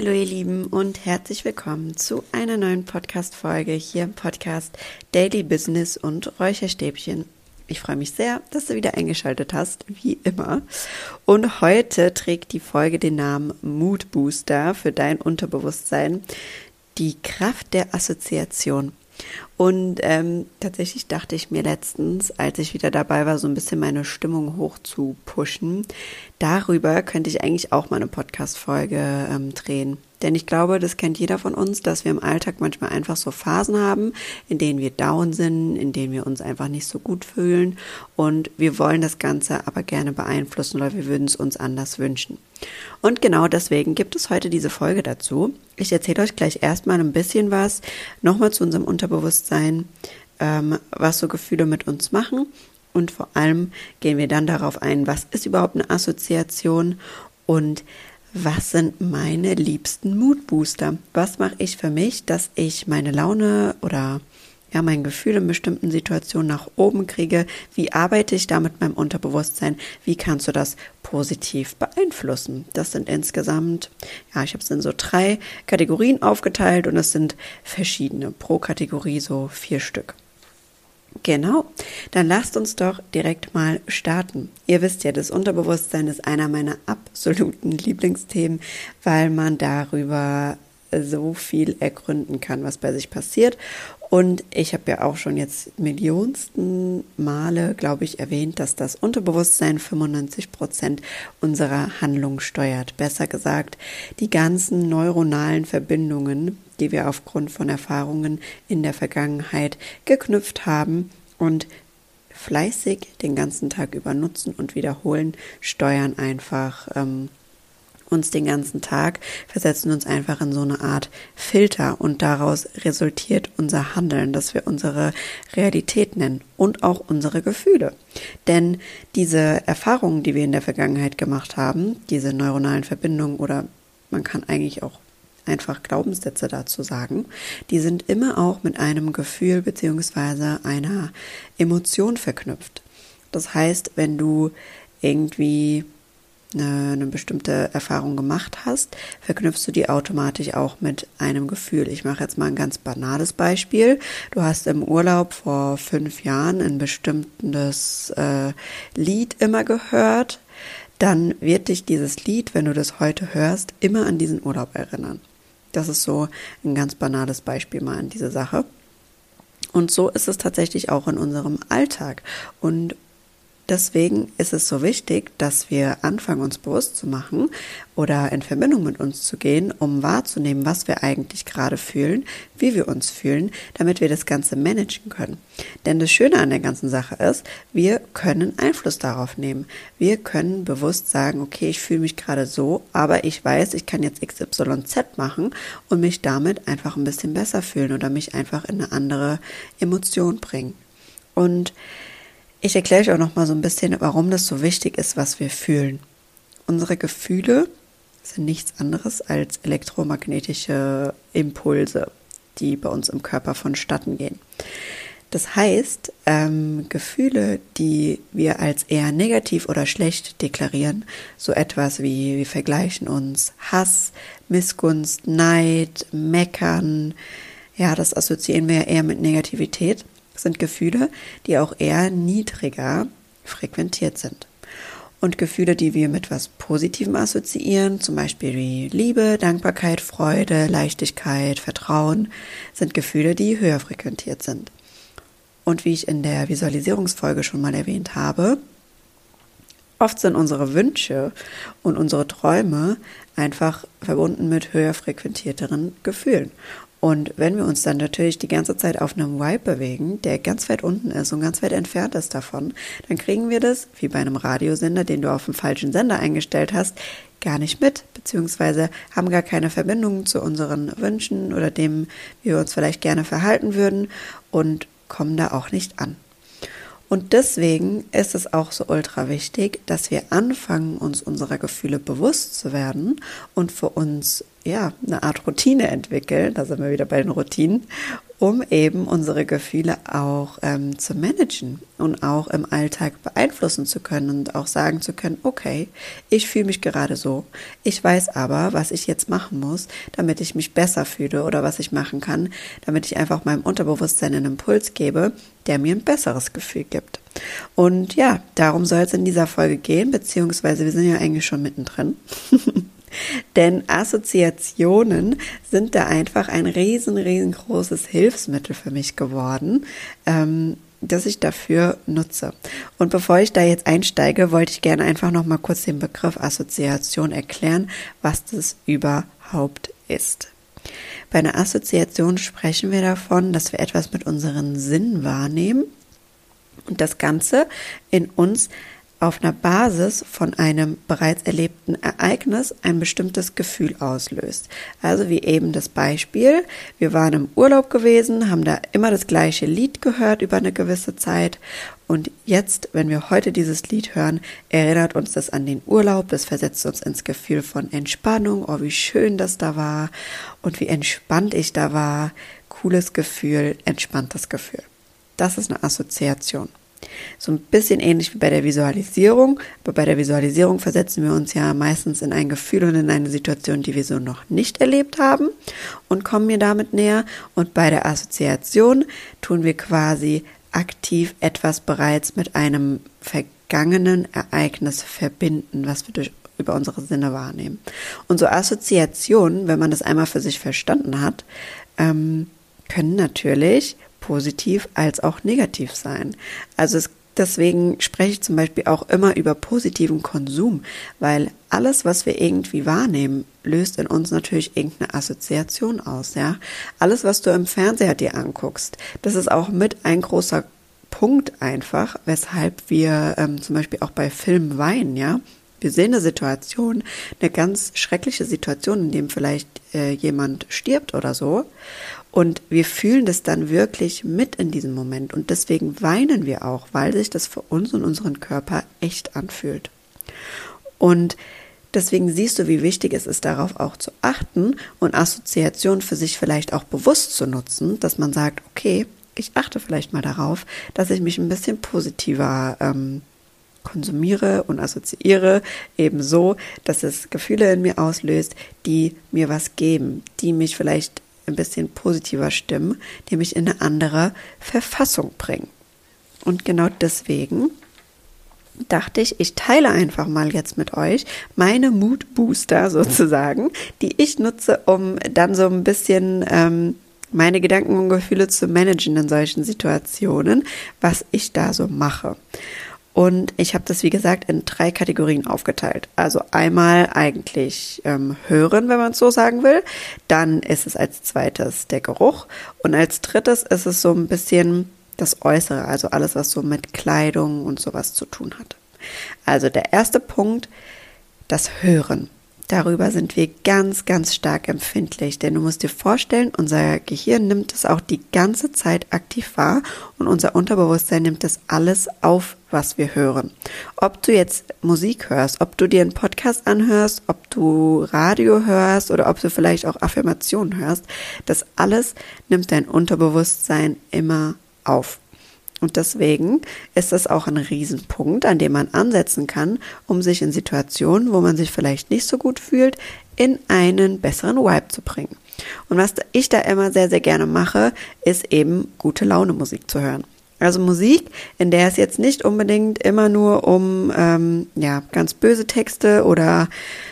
Hallo ihr Lieben und herzlich willkommen zu einer neuen Podcast-Folge hier im Podcast Daily Business und Räucherstäbchen. Ich freue mich sehr, dass du wieder eingeschaltet hast, wie immer. Und heute trägt die Folge den Namen Mood Booster für dein Unterbewusstsein. Die Kraft der Assoziation. Und ähm, tatsächlich dachte ich mir letztens, als ich wieder dabei war, so ein bisschen meine Stimmung hoch zu pushen, darüber könnte ich eigentlich auch mal eine Podcast-Folge ähm, drehen. Denn ich glaube, das kennt jeder von uns, dass wir im Alltag manchmal einfach so Phasen haben, in denen wir down sind, in denen wir uns einfach nicht so gut fühlen. Und wir wollen das Ganze aber gerne beeinflussen oder wir würden es uns anders wünschen. Und genau deswegen gibt es heute diese Folge dazu. Ich erzähle euch gleich erstmal ein bisschen was, nochmal zu unserem Unterbewusstsein, ähm, was so Gefühle mit uns machen. Und vor allem gehen wir dann darauf ein, was ist überhaupt eine Assoziation und was sind meine liebsten Moodbooster? Was mache ich für mich, dass ich meine Laune oder ja, mein Gefühl in bestimmten Situationen nach oben kriege? Wie arbeite ich da mit meinem Unterbewusstsein? Wie kannst du das positiv beeinflussen? Das sind insgesamt, ja, ich habe es in so drei Kategorien aufgeteilt und es sind verschiedene, pro Kategorie so vier Stück. Genau, dann lasst uns doch direkt mal starten. Ihr wisst ja, das Unterbewusstsein ist einer meiner absoluten Lieblingsthemen, weil man darüber so viel ergründen kann, was bei sich passiert. Und ich habe ja auch schon jetzt millionsten Male, glaube ich, erwähnt, dass das Unterbewusstsein 95 Prozent unserer Handlung steuert. Besser gesagt, die ganzen neuronalen Verbindungen, die wir aufgrund von Erfahrungen in der Vergangenheit geknüpft haben und fleißig den ganzen Tag über nutzen und wiederholen, steuern einfach ähm, uns den ganzen Tag, versetzen uns einfach in so eine Art Filter und daraus resultiert unser Handeln, das wir unsere Realität nennen und auch unsere Gefühle. Denn diese Erfahrungen, die wir in der Vergangenheit gemacht haben, diese neuronalen Verbindungen oder man kann eigentlich auch einfach Glaubenssätze dazu sagen, die sind immer auch mit einem Gefühl beziehungsweise einer Emotion verknüpft. Das heißt, wenn du irgendwie eine, eine, bestimmte Erfahrung gemacht hast, verknüpfst du die automatisch auch mit einem Gefühl. Ich mache jetzt mal ein ganz banales Beispiel. Du hast im Urlaub vor fünf Jahren ein bestimmtes äh, Lied immer gehört, dann wird dich dieses Lied, wenn du das heute hörst, immer an diesen Urlaub erinnern. Das ist so ein ganz banales Beispiel mal an diese Sache. Und so ist es tatsächlich auch in unserem Alltag. Und Deswegen ist es so wichtig, dass wir anfangen, uns bewusst zu machen oder in Verbindung mit uns zu gehen, um wahrzunehmen, was wir eigentlich gerade fühlen, wie wir uns fühlen, damit wir das Ganze managen können. Denn das Schöne an der ganzen Sache ist, wir können Einfluss darauf nehmen. Wir können bewusst sagen, okay, ich fühle mich gerade so, aber ich weiß, ich kann jetzt XYZ machen und mich damit einfach ein bisschen besser fühlen oder mich einfach in eine andere Emotion bringen. Und ich erkläre euch auch noch mal so ein bisschen, warum das so wichtig ist, was wir fühlen. Unsere Gefühle sind nichts anderes als elektromagnetische Impulse, die bei uns im Körper vonstatten gehen. Das heißt, ähm, Gefühle, die wir als eher negativ oder schlecht deklarieren, so etwas wie wir vergleichen uns Hass, Missgunst, Neid, Meckern, ja, das assoziieren wir eher mit Negativität sind Gefühle, die auch eher niedriger frequentiert sind. Und Gefühle, die wir mit etwas Positivem assoziieren, zum Beispiel wie Liebe, Dankbarkeit, Freude, Leichtigkeit, Vertrauen, sind Gefühle, die höher frequentiert sind. Und wie ich in der Visualisierungsfolge schon mal erwähnt habe, oft sind unsere Wünsche und unsere Träume einfach verbunden mit höher frequentierteren Gefühlen. Und wenn wir uns dann natürlich die ganze Zeit auf einem Vibe bewegen, der ganz weit unten ist und ganz weit entfernt ist davon, dann kriegen wir das, wie bei einem Radiosender, den du auf dem falschen Sender eingestellt hast, gar nicht mit, beziehungsweise haben gar keine Verbindung zu unseren Wünschen oder dem, wie wir uns vielleicht gerne verhalten würden und kommen da auch nicht an. Und deswegen ist es auch so ultra wichtig, dass wir anfangen, uns unserer Gefühle bewusst zu werden und für uns ja eine Art Routine entwickeln. Da sind wir wieder bei den Routinen um eben unsere Gefühle auch ähm, zu managen und auch im Alltag beeinflussen zu können und auch sagen zu können, okay, ich fühle mich gerade so, ich weiß aber, was ich jetzt machen muss, damit ich mich besser fühle oder was ich machen kann, damit ich einfach meinem Unterbewusstsein einen Impuls gebe, der mir ein besseres Gefühl gibt. Und ja, darum soll es in dieser Folge gehen, beziehungsweise wir sind ja eigentlich schon mittendrin. Denn Assoziationen sind da einfach ein riesen, riesengroßes Hilfsmittel für mich geworden, ähm, das ich dafür nutze. Und bevor ich da jetzt einsteige, wollte ich gerne einfach noch mal kurz den Begriff Assoziation erklären, was das überhaupt ist. Bei einer Assoziation sprechen wir davon, dass wir etwas mit unseren Sinnen wahrnehmen und das Ganze in uns auf einer Basis von einem bereits erlebten Ereignis ein bestimmtes Gefühl auslöst. Also wie eben das Beispiel, wir waren im Urlaub gewesen, haben da immer das gleiche Lied gehört über eine gewisse Zeit und jetzt, wenn wir heute dieses Lied hören, erinnert uns das an den Urlaub, es versetzt uns ins Gefühl von Entspannung, oh wie schön das da war und wie entspannt ich da war, cooles Gefühl, entspanntes Gefühl. Das ist eine Assoziation. So ein bisschen ähnlich wie bei der Visualisierung, aber bei der Visualisierung versetzen wir uns ja meistens in ein Gefühl und in eine Situation, die wir so noch nicht erlebt haben und kommen mir damit näher. Und bei der Assoziation tun wir quasi aktiv etwas bereits mit einem vergangenen Ereignis verbinden, was wir durch über unsere Sinne wahrnehmen. Und so Assoziationen, wenn man das einmal für sich verstanden hat, ähm, können natürlich positiv als auch negativ sein. Also es, deswegen spreche ich zum Beispiel auch immer über positiven Konsum, weil alles, was wir irgendwie wahrnehmen, löst in uns natürlich irgendeine Assoziation aus, ja. Alles, was du im Fernseher dir anguckst, das ist auch mit ein großer Punkt einfach, weshalb wir ähm, zum Beispiel auch bei Filmen weinen, ja. Wir sehen eine Situation, eine ganz schreckliche Situation, in dem vielleicht äh, jemand stirbt oder so. Und wir fühlen das dann wirklich mit in diesem Moment. Und deswegen weinen wir auch, weil sich das für uns und unseren Körper echt anfühlt. Und deswegen siehst du, wie wichtig es ist, darauf auch zu achten und Assoziation für sich vielleicht auch bewusst zu nutzen, dass man sagt, okay, ich achte vielleicht mal darauf, dass ich mich ein bisschen positiver ähm, konsumiere und assoziiere, ebenso, dass es Gefühle in mir auslöst, die mir was geben, die mich vielleicht ein bisschen positiver stimmen, die mich in eine andere Verfassung bringen. Und genau deswegen dachte ich, ich teile einfach mal jetzt mit euch meine Mood Booster sozusagen, die ich nutze, um dann so ein bisschen ähm, meine Gedanken und Gefühle zu managen in solchen Situationen, was ich da so mache. Und ich habe das, wie gesagt, in drei Kategorien aufgeteilt. Also einmal eigentlich ähm, hören, wenn man es so sagen will. Dann ist es als zweites der Geruch. Und als drittes ist es so ein bisschen das Äußere, also alles, was so mit Kleidung und sowas zu tun hat. Also der erste Punkt, das Hören. Darüber sind wir ganz, ganz stark empfindlich, denn du musst dir vorstellen, unser Gehirn nimmt es auch die ganze Zeit aktiv wahr und unser Unterbewusstsein nimmt das alles auf, was wir hören. Ob du jetzt Musik hörst, ob du dir einen Podcast anhörst, ob du Radio hörst oder ob du vielleicht auch Affirmationen hörst, das alles nimmt dein Unterbewusstsein immer auf. Und deswegen ist das auch ein Riesenpunkt, an dem man ansetzen kann, um sich in Situationen, wo man sich vielleicht nicht so gut fühlt, in einen besseren Vibe zu bringen. Und was ich da immer sehr, sehr gerne mache, ist eben gute Laune Musik zu hören. Also Musik, in der es jetzt nicht unbedingt immer nur um ähm, ja ganz böse Texte oder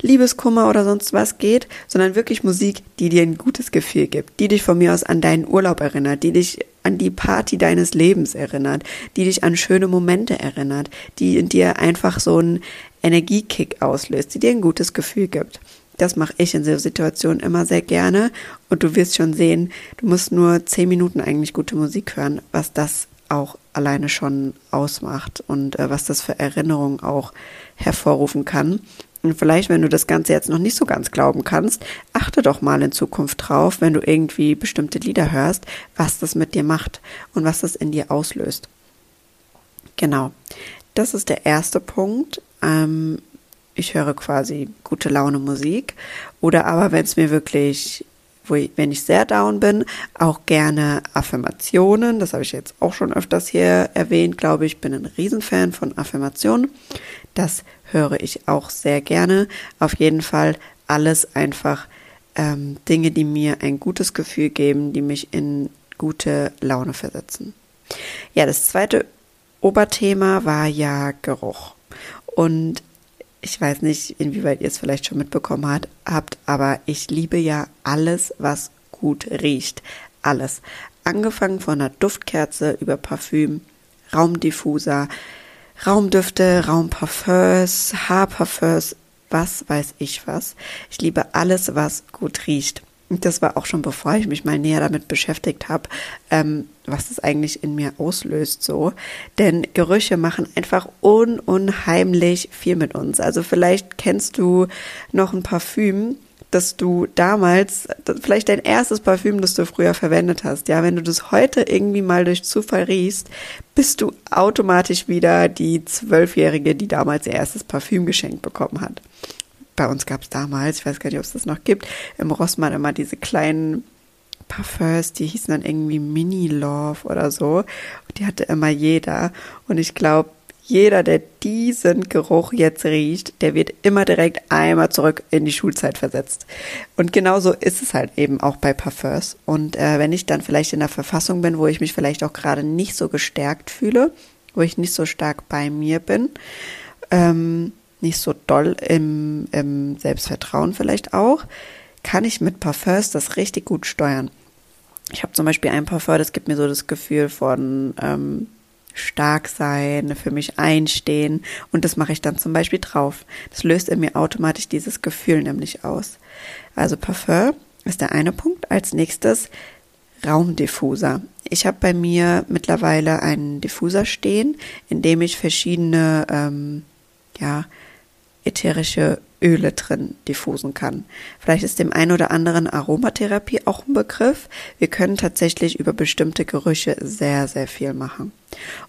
Liebeskummer oder sonst was geht, sondern wirklich Musik, die dir ein gutes Gefühl gibt, die dich von mir aus an deinen Urlaub erinnert, die dich an die Party deines Lebens erinnert, die dich an schöne Momente erinnert, die in dir einfach so einen Energiekick auslöst, die dir ein gutes Gefühl gibt. Das mache ich in so Situationen immer sehr gerne und du wirst schon sehen, du musst nur zehn Minuten eigentlich gute Musik hören, was das auch alleine schon ausmacht und äh, was das für Erinnerungen auch hervorrufen kann. Und vielleicht, wenn du das Ganze jetzt noch nicht so ganz glauben kannst, achte doch mal in Zukunft drauf, wenn du irgendwie bestimmte Lieder hörst, was das mit dir macht und was das in dir auslöst. Genau. Das ist der erste Punkt. Ähm, ich höre quasi gute Laune Musik. Oder aber, wenn es mir wirklich wo ich, wenn ich sehr down bin, auch gerne Affirmationen. Das habe ich jetzt auch schon öfters hier erwähnt, glaube ich. Bin ein Riesenfan von Affirmationen. Das höre ich auch sehr gerne. Auf jeden Fall alles einfach ähm, Dinge, die mir ein gutes Gefühl geben, die mich in gute Laune versetzen. Ja, das zweite Oberthema war ja Geruch. Und ich weiß nicht, inwieweit ihr es vielleicht schon mitbekommen hat, habt, aber ich liebe ja alles, was gut riecht. Alles. Angefangen von einer Duftkerze über Parfüm, Raumdiffuser, Raumdüfte, Raumparfums, Haarparfums, was weiß ich was. Ich liebe alles, was gut riecht. Das war auch schon bevor ich mich mal näher damit beschäftigt habe, ähm, was das eigentlich in mir auslöst so. Denn Gerüche machen einfach un unheimlich viel mit uns. Also vielleicht kennst du noch ein Parfüm, dass du damals, vielleicht dein erstes Parfüm, das du früher verwendet hast, ja, wenn du das heute irgendwie mal durch Zufall riechst, bist du automatisch wieder die Zwölfjährige, die damals ihr erstes Parfüm geschenkt bekommen hat. Bei uns gab es damals, ich weiß gar nicht, ob es das noch gibt, im Rossmann immer diese kleinen Parfums, die hießen dann irgendwie Mini Love oder so. Und die hatte immer jeder. Und ich glaube, jeder, der diesen Geruch jetzt riecht, der wird immer direkt einmal zurück in die Schulzeit versetzt. Und genauso ist es halt eben auch bei Parfums. Und äh, wenn ich dann vielleicht in der Verfassung bin, wo ich mich vielleicht auch gerade nicht so gestärkt fühle, wo ich nicht so stark bei mir bin, ähm, nicht so doll im, im Selbstvertrauen vielleicht auch, kann ich mit Parfums das richtig gut steuern. Ich habe zum Beispiel ein Parfum, das gibt mir so das Gefühl von ähm, stark sein, für mich einstehen und das mache ich dann zum Beispiel drauf. Das löst in mir automatisch dieses Gefühl nämlich aus. Also Parfum ist der eine Punkt. Als nächstes Raumdiffuser. Ich habe bei mir mittlerweile einen Diffuser stehen, in dem ich verschiedene ähm, ja, ätherische Öle drin diffusen kann. Vielleicht ist dem einen oder anderen Aromatherapie auch ein Begriff. Wir können tatsächlich über bestimmte Gerüche sehr, sehr viel machen.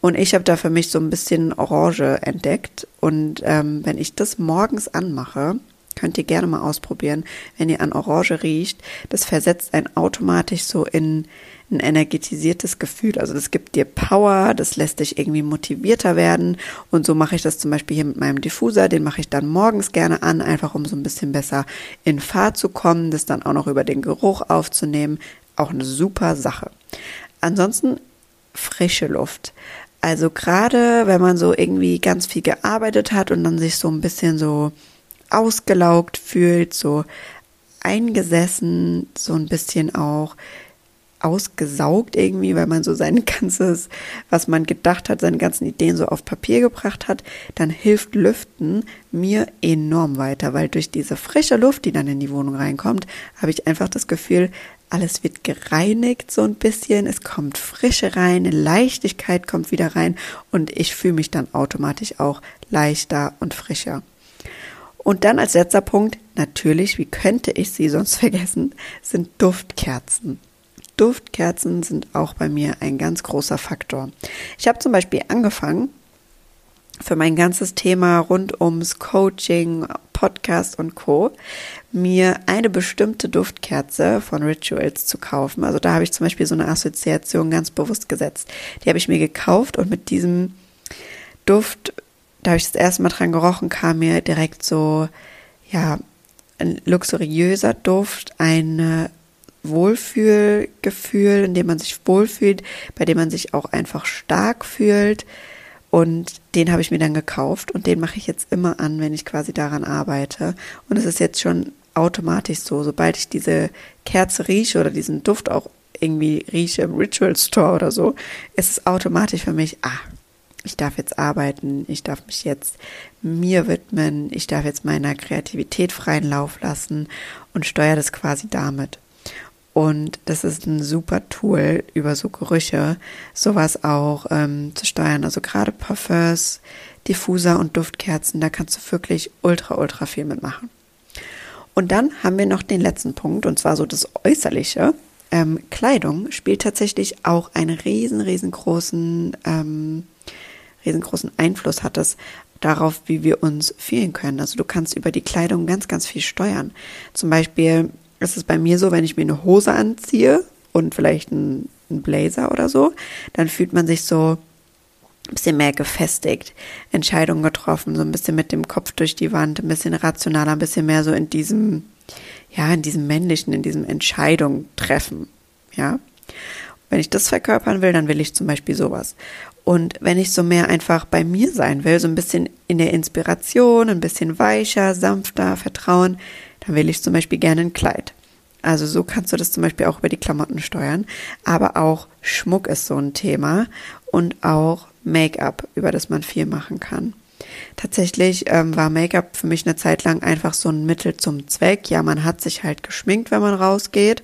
Und ich habe da für mich so ein bisschen Orange entdeckt. Und ähm, wenn ich das morgens anmache, könnt ihr gerne mal ausprobieren, wenn ihr an Orange riecht, das versetzt einen automatisch so in ein energetisiertes Gefühl. Also das gibt dir Power, das lässt dich irgendwie motivierter werden. Und so mache ich das zum Beispiel hier mit meinem Diffuser. Den mache ich dann morgens gerne an, einfach um so ein bisschen besser in Fahrt zu kommen, das dann auch noch über den Geruch aufzunehmen. Auch eine super Sache. Ansonsten frische Luft. Also gerade wenn man so irgendwie ganz viel gearbeitet hat und dann sich so ein bisschen so ausgelaugt fühlt, so eingesessen, so ein bisschen auch ausgesaugt irgendwie, weil man so sein ganzes, was man gedacht hat, seine ganzen Ideen so auf Papier gebracht hat, dann hilft Lüften mir enorm weiter, weil durch diese frische Luft, die dann in die Wohnung reinkommt, habe ich einfach das Gefühl, alles wird gereinigt so ein bisschen, es kommt Frische rein, Leichtigkeit kommt wieder rein und ich fühle mich dann automatisch auch leichter und frischer. Und dann als letzter Punkt, natürlich, wie könnte ich sie sonst vergessen, sind Duftkerzen. Duftkerzen sind auch bei mir ein ganz großer Faktor. Ich habe zum Beispiel angefangen, für mein ganzes Thema rund ums Coaching, Podcast und Co. mir eine bestimmte Duftkerze von Rituals zu kaufen. Also da habe ich zum Beispiel so eine Assoziation ganz bewusst gesetzt. Die habe ich mir gekauft und mit diesem Duft, da habe ich das erste Mal dran gerochen, kam mir direkt so, ja, ein luxuriöser Duft, eine Wohlfühlgefühl, in dem man sich wohlfühlt, bei dem man sich auch einfach stark fühlt. Und den habe ich mir dann gekauft und den mache ich jetzt immer an, wenn ich quasi daran arbeite. Und es ist jetzt schon automatisch so, sobald ich diese Kerze rieche oder diesen Duft auch irgendwie rieche im Ritual Store oder so, ist es automatisch für mich, ah, ich darf jetzt arbeiten, ich darf mich jetzt mir widmen, ich darf jetzt meiner Kreativität freien Lauf lassen und steuere das quasi damit. Und das ist ein super Tool, über so Gerüche sowas auch ähm, zu steuern. Also gerade Parfums, Diffuser und Duftkerzen, da kannst du wirklich ultra, ultra viel mitmachen. Und dann haben wir noch den letzten Punkt, und zwar so das Äußerliche. Ähm, Kleidung spielt tatsächlich auch einen riesen, riesengroßen, ähm, riesengroßen Einfluss hat es darauf, wie wir uns fühlen können. Also du kannst über die Kleidung ganz, ganz viel steuern. Zum Beispiel ist es bei mir so, wenn ich mir eine Hose anziehe und vielleicht einen, einen Blazer oder so, dann fühlt man sich so ein bisschen mehr gefestigt, Entscheidungen getroffen, so ein bisschen mit dem Kopf durch die Wand, ein bisschen rationaler, ein bisschen mehr so in diesem, ja, in diesem männlichen, in diesem Entscheidung treffen, ja. Wenn ich das verkörpern will, dann will ich zum Beispiel sowas. Und wenn ich so mehr einfach bei mir sein will, so ein bisschen in der Inspiration, ein bisschen weicher, sanfter, Vertrauen, dann will ich zum Beispiel gerne ein Kleid. Also so kannst du das zum Beispiel auch über die Klamotten steuern. Aber auch Schmuck ist so ein Thema und auch Make-up, über das man viel machen kann. Tatsächlich ähm, war Make-up für mich eine Zeit lang einfach so ein Mittel zum Zweck. Ja, man hat sich halt geschminkt, wenn man rausgeht.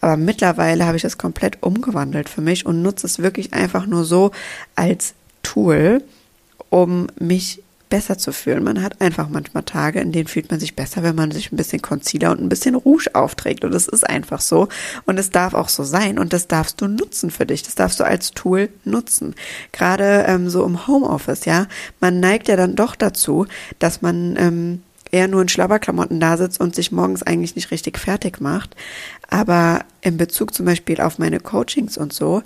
Aber mittlerweile habe ich das komplett umgewandelt für mich und nutze es wirklich einfach nur so als Tool, um mich besser zu fühlen. Man hat einfach manchmal Tage, in denen fühlt man sich besser, wenn man sich ein bisschen Concealer und ein bisschen Rouge aufträgt. Und es ist einfach so. Und es darf auch so sein. Und das darfst du nutzen für dich. Das darfst du als Tool nutzen. Gerade ähm, so im Homeoffice, ja. Man neigt ja dann doch dazu, dass man ähm, eher nur in Schlabberklamotten da sitzt und sich morgens eigentlich nicht richtig fertig macht. Aber in Bezug zum Beispiel auf meine Coachings und so,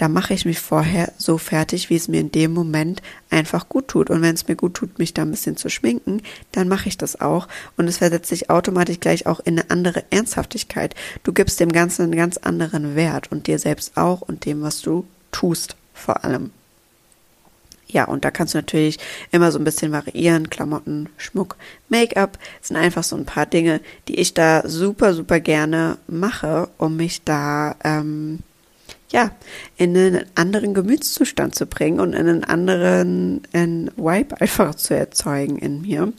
da mache ich mich vorher so fertig, wie es mir in dem Moment einfach gut tut. Und wenn es mir gut tut, mich da ein bisschen zu schminken, dann mache ich das auch. Und es versetzt sich automatisch gleich auch in eine andere Ernsthaftigkeit. Du gibst dem Ganzen einen ganz anderen Wert und dir selbst auch und dem, was du tust, vor allem. Ja, und da kannst du natürlich immer so ein bisschen variieren. Klamotten, Schmuck, Make-up sind einfach so ein paar Dinge, die ich da super, super gerne mache, um mich da ähm, ja, in einen anderen Gemütszustand zu bringen und einen anderen einen Vibe einfach zu erzeugen in mir.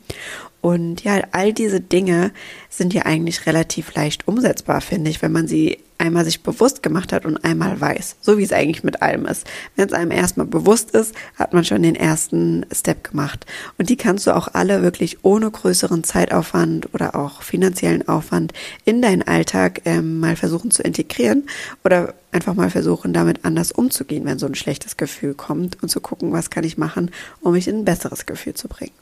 Und ja, all diese Dinge sind ja eigentlich relativ leicht umsetzbar, finde ich, wenn man sie einmal sich bewusst gemacht hat und einmal weiß, so wie es eigentlich mit allem ist. Wenn es einem erstmal bewusst ist, hat man schon den ersten Step gemacht. Und die kannst du auch alle wirklich ohne größeren Zeitaufwand oder auch finanziellen Aufwand in deinen Alltag ähm, mal versuchen zu integrieren oder einfach mal versuchen, damit anders umzugehen, wenn so ein schlechtes Gefühl kommt und zu gucken, was kann ich machen, um mich in ein besseres Gefühl zu bringen.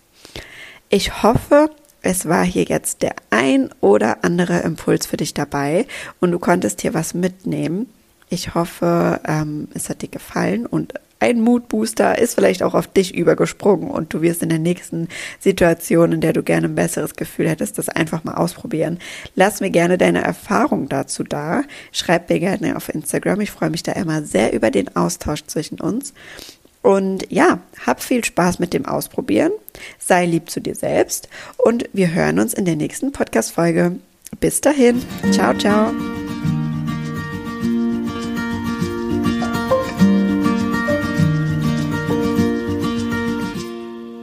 Ich hoffe, es war hier jetzt der ein oder andere Impuls für dich dabei und du konntest hier was mitnehmen. Ich hoffe, ähm, es hat dir gefallen und ein Moodbooster ist vielleicht auch auf dich übergesprungen und du wirst in der nächsten Situation, in der du gerne ein besseres Gefühl hättest, das einfach mal ausprobieren. Lass mir gerne deine Erfahrung dazu da. Schreib mir gerne auf Instagram. Ich freue mich da immer sehr über den Austausch zwischen uns. Und ja, hab viel Spaß mit dem Ausprobieren. Sei lieb zu dir selbst und wir hören uns in der nächsten Podcast-Folge. Bis dahin. Ciao, ciao.